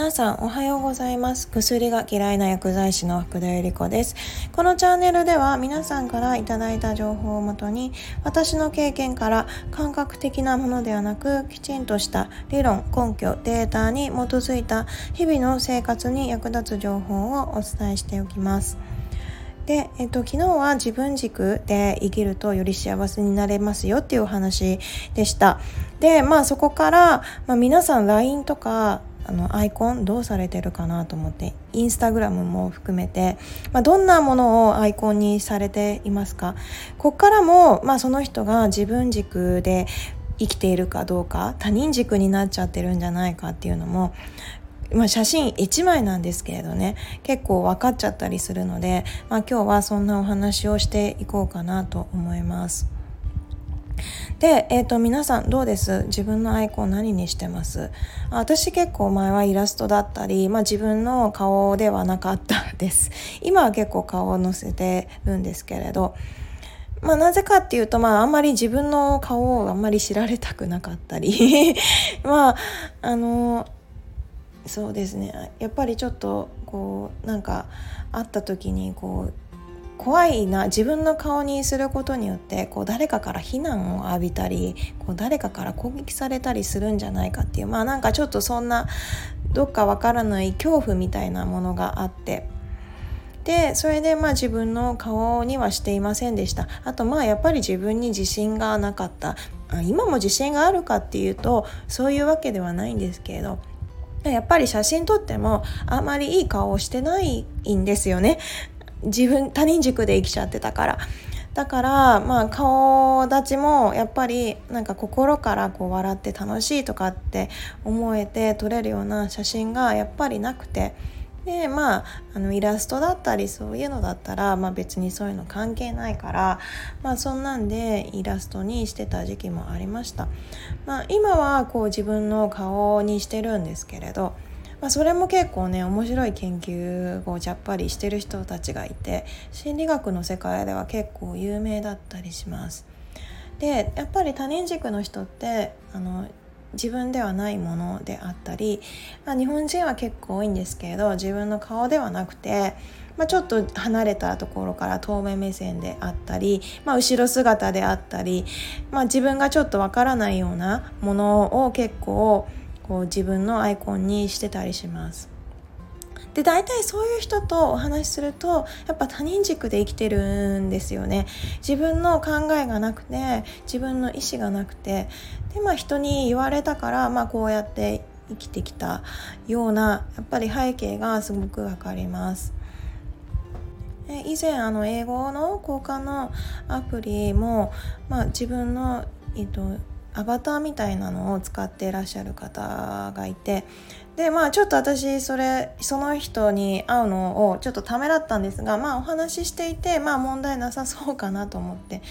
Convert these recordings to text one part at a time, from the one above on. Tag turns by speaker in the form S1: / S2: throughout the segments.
S1: 皆さんおはようございます。薬が嫌いな薬剤師の福田由里子です。このチャンネルでは皆さんからいただいた情報をもとに私の経験から感覚的なものではなくきちんとした理論根拠データに基づいた日々の生活に役立つ情報をお伝えしておきます。で、えっと、昨日は自分軸で生きるとより幸せになれますよっていうお話でした。で、まあそこから、まあ、皆さん LINE とかあのアイコンどうされてるかなと思ってインスタグラムも含めて、まあ、どんなものをアイコンにされていますか？こっからも、まあ、その人が自分軸で生きているかどうか他人軸になっちゃってるんじゃないかっていうのもまあ、写真1枚なんですけれどね結構分かっちゃったりするので、まあ、今日はそんなお話をしていこうかなと思います。で、えーと、皆さんどうです？自分のアイコン何にしてます？私結構前はイラストだったり、まあ、自分の顔ではなかったです。今は結構顔を載せてるんですけれど。まあなぜかっていうとまああんまり自分の顔をあんまり知られたくなかったり。まああのそうですね。やっぱりちょっとこうなんか会った時にこう怖いな自分の顔にすることによってこう誰かから非難を浴びたりこう誰かから攻撃されたりするんじゃないかっていうまあなんかちょっとそんなどっかわからない恐怖みたいなものがあって。でそれでまあ自分の顔にはしていませんでした。あとまあやっぱり自分に自信がなかった。今も自信があるかっていうとそういうわけではないんですけれどやっぱり写真撮ってもあまりいい顔をしてないんですよね。自分他人軸で生きちゃってたから。だからまあ顔立ちもやっぱりなんか心からこう笑って楽しいとかって思えて撮れるような写真がやっぱりなくて。でまああのイラストだったりそういうのだったら、まあ、別にそういうの関係ないから、まあ、そんなんでイラストにしてた時期もありました、まあ、今はこう自分の顔にしてるんですけれどまあ、それも結構ね面白い研究をやっぱりしてる人たちがいて心理学の世界では結構有名だったりします。でやっぱり他人軸の人ってあの自分ではないものであったり、まあ、日本人は結構多いんですけれど自分の顔ではなくて、まあ、ちょっと離れたところから遠目目線であったり、まあ、後ろ姿であったり、まあ、自分がちょっとわからないようなものを結構こう自分のアイコンにしてたりします。で大体そういう人とお話しするとやっぱ他人軸で生きてるんですよね自分の考えがなくて自分の意思がなくてでまあ人に言われたから、まあ、こうやって生きてきたようなやっぱり背景がすごくわかります。以前あの英語の交換のアプリも、まあ、自分の、えっと、アバターみたいなのを使っていらっしゃる方がいてでまあちょっと私それその人に会うのをちょっとためらったんですがまあお話ししていてまあ問題なさそうかなと思って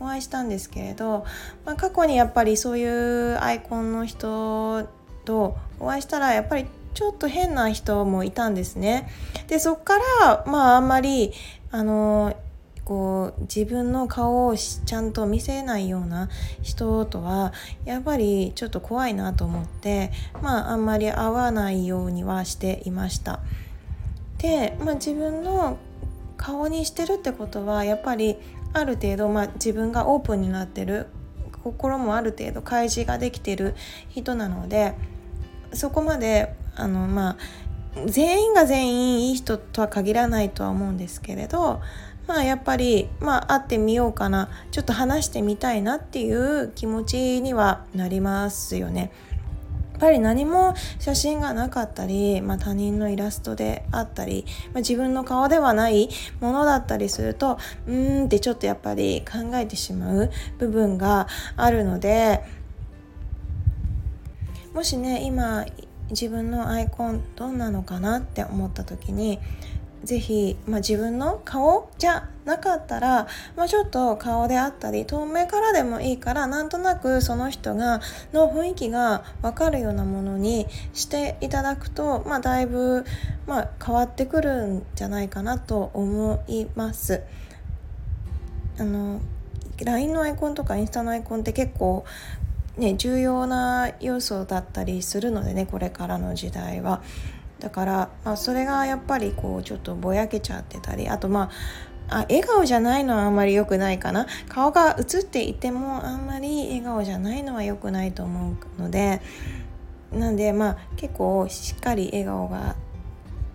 S1: お会いしたんですけれど、まあ、過去にやっぱりそういうアイコンの人とお会いしたらやっぱりちょっと変な人もいたんですね。でそっからまああんまりあのこう自分の顔をちゃんと見せないような人とはやっぱりちょっと怖いなと思ってまああんまり会わないようにはしていました。で、まあ、自分の顔にしてるってことはやっぱりある程度、まあ、自分がオープンになってる心もある程度開示ができてる人なのでそこまであのまあ全員が全員いい人とは限らないとは思うんですけれどまあやっぱりまあ会ってみようかなちょっと話してみたいなっていう気持ちにはなりますよね。やっぱり何も写真がなかったり、まあ、他人のイラストであったり、まあ、自分の顔ではないものだったりするとうーんってちょっとやっぱり考えてしまう部分があるのでもしね今自分のアイコンどんなのかなって思った時にぜひ、まあ、自分の顔じゃなかったら、まあ、ちょっと顔であったり遠目からでもいいからなんとなくその人がの雰囲気が分かるようなものにしていただくと、まあ、だいぶ、ま、変わってくるんじゃないかなと思います。あの LINE のアイコンとかインスタのアイコンって結構ね、重要な要素だったりするのでねこれからの時代は。だから、まあ、それがやっぱりこうちょっとぼやけちゃってたりあとまああ笑顔じゃないのはあんまり良くないかな。顔が映っていてもあんまり笑顔じゃないのは良くないと思うのでなんでまあ結構しっかり笑顔が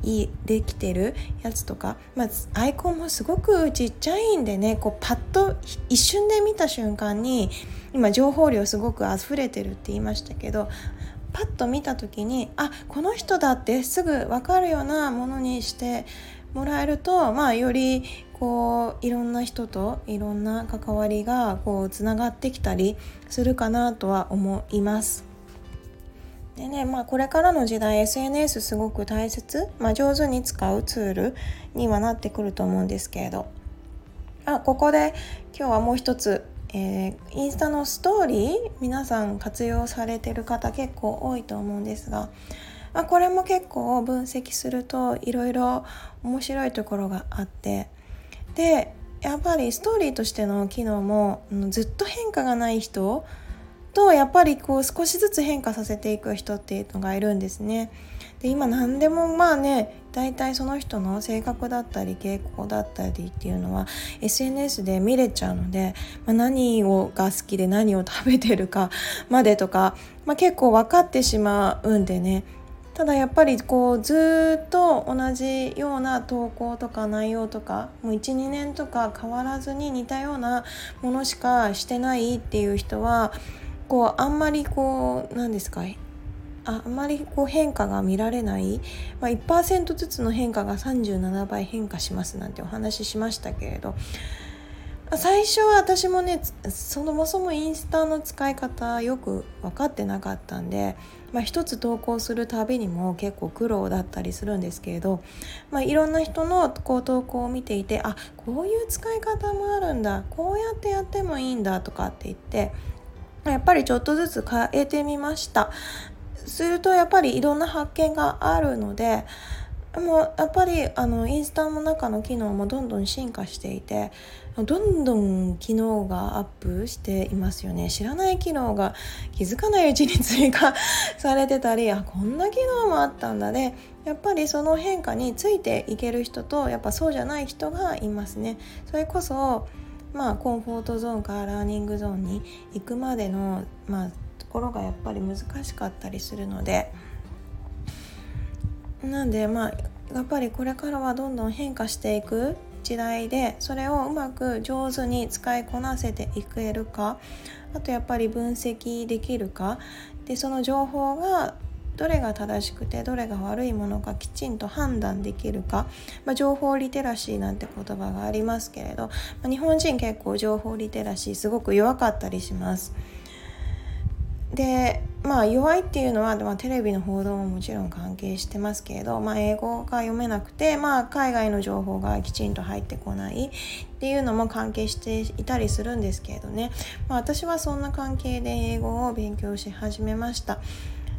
S1: いいできてるやつとか、まあ、アイコンもすごくちっちゃいんでねこうパッと一瞬で見た瞬間に今情報量すごく溢れてるって言いましたけどパッと見た時にあこの人だってすぐ分かるようなものにしてもらえると、まあ、よりこういろんな人といろんな関わりがこうつながってきたりするかなとは思います。でねまあ、これからの時代 SNS すごく大切、まあ、上手に使うツールにはなってくると思うんですけれどあここで今日はもう一つ、えー、インスタのストーリー皆さん活用されてる方結構多いと思うんですが、まあ、これも結構分析するといろいろ面白いところがあってでやっぱりストーリーとしての機能もずっと変化がない人とやっぱりこう少しずつ変化させていく人っていうのがいるんですね。で今何でもまあね大体その人の性格だったり傾向だったりっていうのは SNS で見れちゃうので、まあ、何をが好きで何を食べてるか までとか、まあ、結構分かってしまうんでねただやっぱりこうずっと同じような投稿とか内容とかもう12年とか変わらずに似たようなものしかしてないっていう人はこうあんまりこう何ですか？ああまりこう変化が見られない、まあ、1%ずつの変化が37倍変化しますなんてお話ししましたけれど。最初は私もねそもそもインスタの使い方よく分かってなかったんで、まあ、一つ投稿するたびにも結構苦労だったりするんですけれど、まあ、いろんな人のこう投稿を見ていてあこういう使い方もあるんだこうやってやってもいいんだとかって言ってやっぱりちょっとずつ変えてみました。するとやっぱりいろんな発見があるのでもうやっぱりあのインスタの中の機能もどんどん進化していてどんどん機能がアップしていますよね。知らない機能が気づかないうちに追加 されてたりあこんな機能もあったんだね。やっぱりその変化についていける人とやっぱそうじゃない人がいますね。それこそまあ、コンフォートゾーンからラーニングゾーンに行くまでの、まあ、ところがやっぱり難しかったりするので。なんでまあやっぱりこれからはどんどん変化していく時代でそれをうまく上手に使いこなせていけるかあとやっぱり分析できるか。でその情報がどれが正しくてどれが悪いものかきちんと判断できるか、まあ、情報リテラシーなんて言葉がありますけれど、まあ、日本人結構情報リテラシーすごく弱かったりします。でまあ弱いっていうのは、まあ、テレビの報道ももちろん関係してますけれど、まあ、英語が読めなくて、まあ、海外の情報がきちんと入ってこないっていうのも関係していたりするんですけれどね、まあ、私はそんな関係で英語を勉強し始めました。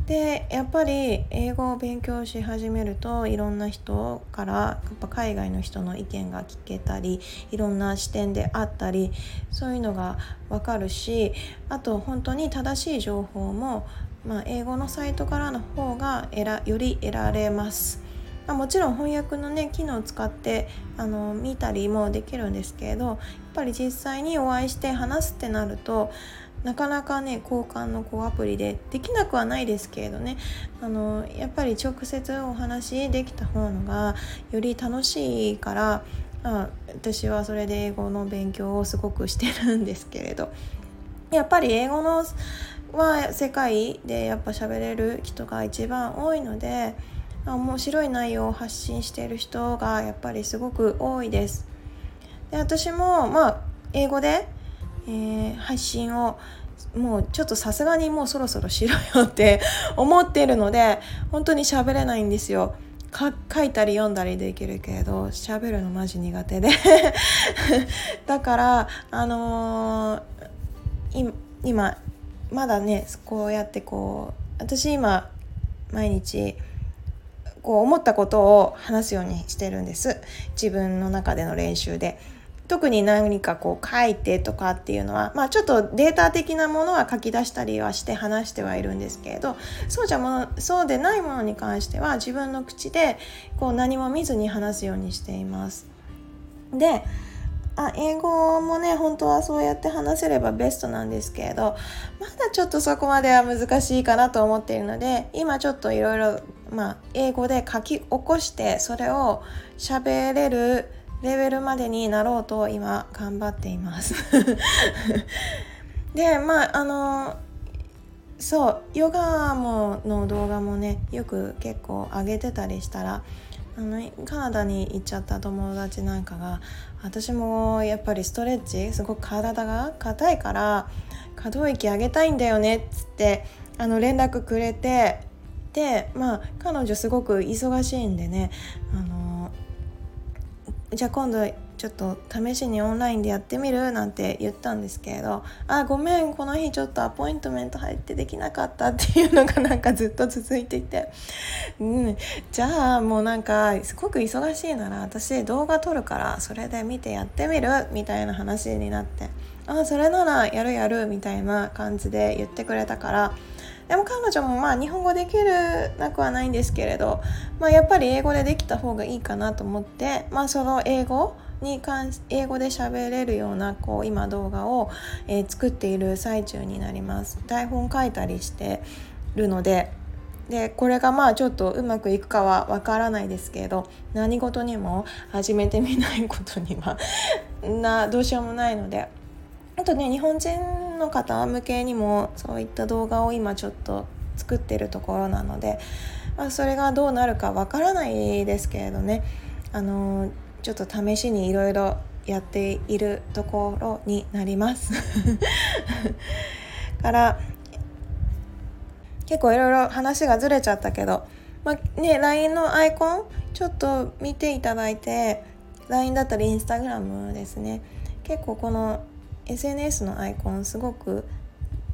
S1: でやっぱり英語を勉強し始めるといろんな人からやっぱ海外の人の意見が聞けたりいろんな視点であったりそういうのが分かるしあと本当に正しい情報も、まあ、英語のサイトからの方がえらより得られます。ま、もちろん翻訳のね機能を使ってあの見たりもできるんですけれどやっぱり実際にお会いして話すってなるとなかなかね交換のこうアプリでできなくはないですけれどねあのやっぱり直接お話できた方のがより楽しいからあ私はそれで英語の勉強をすごくしてるんですけれどやっぱり英語のは世界でやっぱ喋れる人が一番多いので面白い内容を発信している人がやっぱりすごく多いです。で私もまあ英語でえー、配信をもうちょっとさすがにもうそろそろしろよって 思ってるので本当に喋れないんですよ。書いたり読んだりできるけど喋るのマジ苦手で だからあのー、今まだねこうやってこう私今毎日こう思ったことを話すようにしてるんです自分の中での練習で。特に何かこう書いてとかっていうのは、まあ、ちょっとデータ的なものは書き出したりはして話してはいるんですけれどそうじゃものそうでないものに関しては自分の口でこう何も見ずに話すようにしています。であ英語もね本当はそうやって話せればベストなんですけれどまだちょっとそこまでは難しいかなと思っているので今ちょっといろいろ英語で書き起こしてそれを喋れるレベルまでになろうと今頑張っています。でまああのそうヨガもの動画もねよく結構上げてたりしたらあのカナダに行っちゃった友達なんかが私もやっぱりストレッチすごく体が硬いから可動域上げたいんだよねっつってあの連絡くれてでまあ彼女すごく忙しいんでねあのじゃあ今度ちょっと試しにオンラインでやってみるなんて言ったんですけれどあごめんこの日ちょっとアポイントメント入ってできなかったっていうのがなんかずっと続いていて、うん、じゃあもうなんかすごく忙しいなら私動画撮るからそれで見てやってみるみたいな話になって。あそれならやるやるみたいな感じで言ってくれたからでも彼女もまあ日本語できるなくはないんですけれど、まあ、やっぱり英語でできた方がいいかなと思って、まあ、その英語に関し英語で喋れるようなこう今動画を、えー、作っている最中になります。台本書いたりしてるのででこれがまあちょっとうまくいくかはわからないですけど何事にも始めてみないことにはなどうしようもないのであとね日本人の方向けにもそういった動画を今ちょっと作ってるところなので、まあ、それがどうなるかわからないですけれどね。あのちょっと試しにいろいろやっているところになります。から結構いろいろ話がずれちゃったけど、まあ、ね LINE のアイコンちょっと見ていただいて LINE だったり Instagram ですね。結構この SNS のアイコンすごく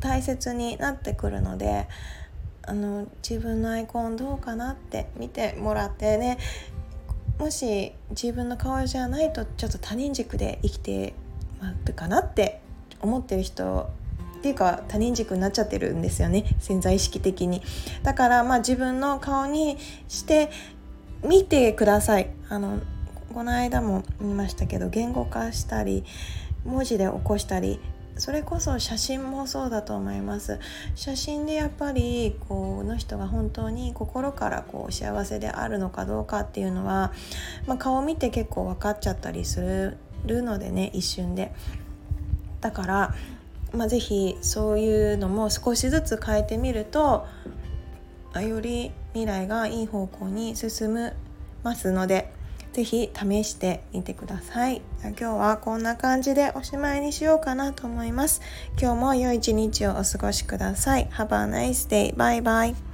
S1: 大切になってくるのであの自分のアイコンどうかなって見てもらってねもし自分の顔じゃないとちょっと他人軸で生きてまるかなって思ってる人っていうか他人軸になっちゃってるんですよね潜在意識的に。だからまあ自分の顔にして見てください。あのこの間も言いましたけど言語化したり文字で起こしたりそれこそ写真もそうだと思います。写真でやっぱりこの人が本当に心からこう幸せであるのかどうかっていうのは、まあ、顔見て結構分かっちゃったりするのでね一瞬で。だから、まあ、是非そういうのも少しずつ変えてみるとより未来がいい方向に進むますのでぜひ試してみてください。今日はこんな感じでおしまいにしようかなと思います。今日も良い一日をお過ごしください。Have a nice day. Bye bye.